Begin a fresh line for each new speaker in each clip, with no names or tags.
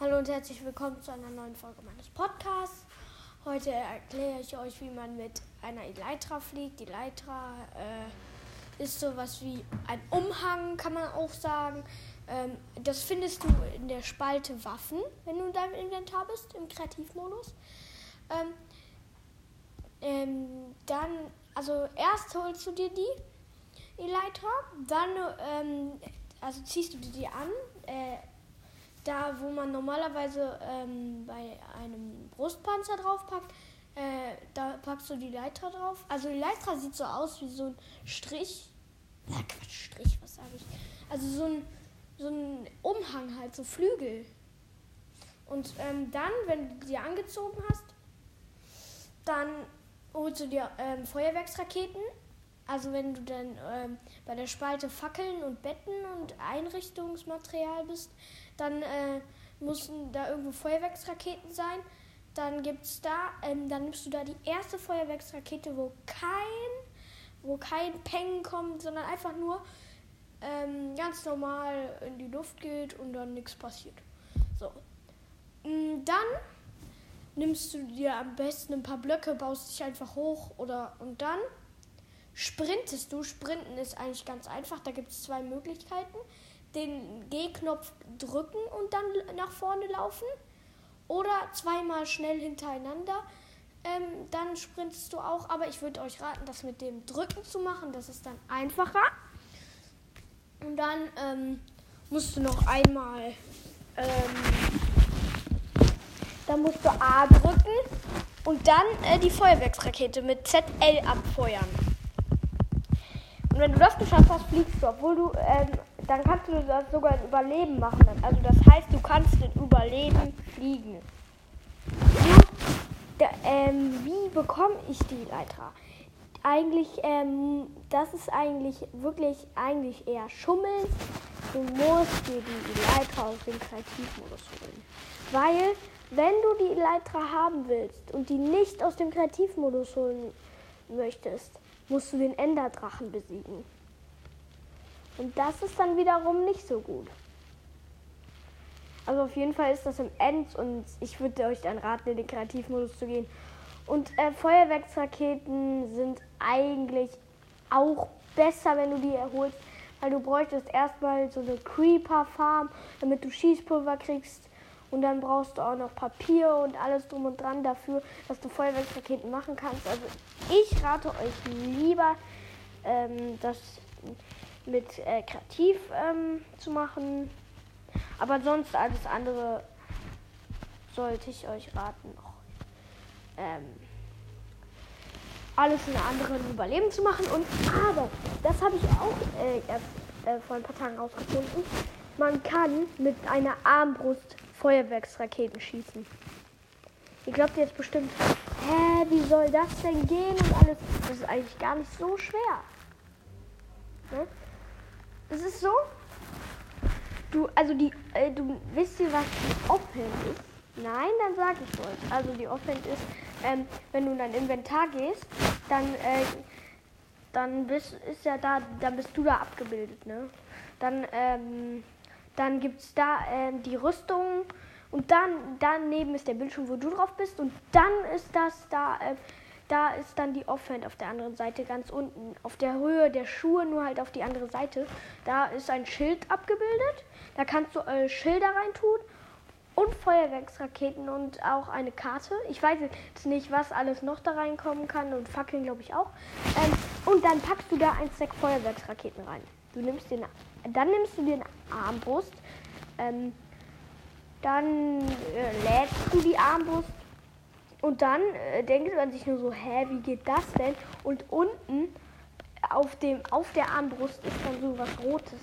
Hallo und herzlich willkommen zu einer neuen Folge meines Podcasts. Heute erkläre ich euch, wie man mit einer Elytra fliegt. Die Elytra äh, ist sowas wie ein Umhang, kann man auch sagen. Ähm, das findest du in der Spalte Waffen, wenn du in deinem Inventar bist, im Kreativmodus. Ähm, ähm, dann, also erst holst du dir die Elytra, dann ähm, also ziehst du die an. Da, wo man normalerweise ähm, bei einem Brustpanzer draufpackt, äh, da packst du die Leiter drauf. Also die Leiter sieht so aus wie so ein Strich. Ja, Quatsch, Strich, was sage ich? Also so ein, so ein Umhang halt, so Flügel. Und ähm, dann, wenn du die angezogen hast, dann holst du dir ähm, Feuerwerksraketen. Also wenn du dann ähm, bei der Spalte Fackeln und Betten und Einrichtungsmaterial bist, dann äh, müssen da irgendwo Feuerwerksraketen sein. Dann gibt's da, ähm, dann nimmst du da die erste Feuerwerksrakete, wo kein, wo kein Peng kommt, sondern einfach nur ähm, ganz normal in die Luft geht und dann nichts passiert. So. Mm, dann nimmst du dir am besten ein paar Blöcke, baust dich einfach hoch oder und dann sprintest du. Sprinten ist eigentlich ganz einfach. Da gibt es zwei Möglichkeiten den G-Knopf drücken und dann nach vorne laufen. Oder zweimal schnell hintereinander. Ähm, dann sprintest du auch. Aber ich würde euch raten, das mit dem Drücken zu machen. Das ist dann einfacher. Und dann ähm, musst du noch einmal. Ähm, dann musst du A drücken und dann äh, die Feuerwerksrakete mit ZL abfeuern. Wenn du das geschafft hast, fliegst du, obwohl du ähm, dann kannst du das sogar in Überleben machen. Also das heißt, du kannst in Überleben fliegen. Ja, ähm, wie bekomme ich die Leiter? Eigentlich, ähm, das ist eigentlich wirklich eigentlich eher Schummeln. Du musst dir die Leiter aus dem Kreativmodus holen. Weil, wenn du die Leiter haben willst und die nicht aus dem Kreativmodus holen möchtest, musst du den Enderdrachen besiegen. Und das ist dann wiederum nicht so gut. Also auf jeden Fall ist das im End und ich würde euch dann raten, in den Kreativmodus zu gehen. Und äh, Feuerwerksraketen sind eigentlich auch besser, wenn du die erholst, weil du bräuchtest erstmal so eine Creeper-Farm, damit du Schießpulver kriegst. Und dann brauchst du auch noch Papier und alles drum und dran dafür, dass du Feuerwerksraketen machen kannst. Also ich rate euch lieber, ähm, dass mit äh, kreativ ähm, zu machen. Aber sonst alles andere sollte ich euch raten, ähm, alles in anderen Überleben zu machen. Und aber, das habe ich auch äh, äh, vor ein paar Tagen rausgefunden, man kann mit einer Armbrust Feuerwerksraketen schießen. Ihr glaubt jetzt bestimmt, hä, wie soll das denn gehen und alles? Das ist eigentlich gar nicht so schwer. Ne? Es ist so, du, also die, äh, du wisst ihr, was die Offhand ist? Nein, dann sag ich euch. Also die Offhand ist, ähm, wenn du in dein Inventar gehst, dann, äh, dann bist, ist ja da, dann bist du da abgebildet, ne? Dann, ähm, dann gibt's da ähm, die Rüstung und dann daneben ist der Bildschirm, wo du drauf bist und dann ist das da, äh, da ist dann die Offhand auf der anderen Seite ganz unten. Auf der Höhe der Schuhe, nur halt auf die andere Seite. Da ist ein Schild abgebildet. Da kannst du äh, Schilder reintun und Feuerwerksraketen und auch eine Karte. Ich weiß jetzt nicht, was alles noch da reinkommen kann und Fackeln glaube ich auch. Ähm, und dann packst du da ein Stack Feuerwerksraketen rein. Du nimmst den, dann nimmst du den Armbrust. Ähm, dann äh, lädst du die Armbrust und dann äh, denkt man sich nur so, hä, wie geht das denn? Und unten auf, dem, auf der Armbrust ist dann so was Rotes.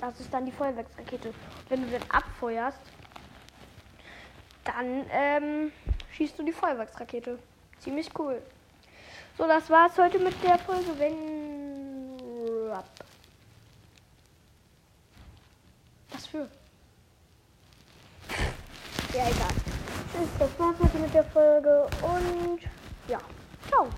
Das ist dann die Feuerwerksrakete. Wenn du dann abfeuerst, dann ähm, schießt du die Feuerwerksrakete. Ziemlich cool. So, das war's heute mit der Folge. Wenn. Was für? Ja, egal das war's heute mit der Folge und ja, ciao.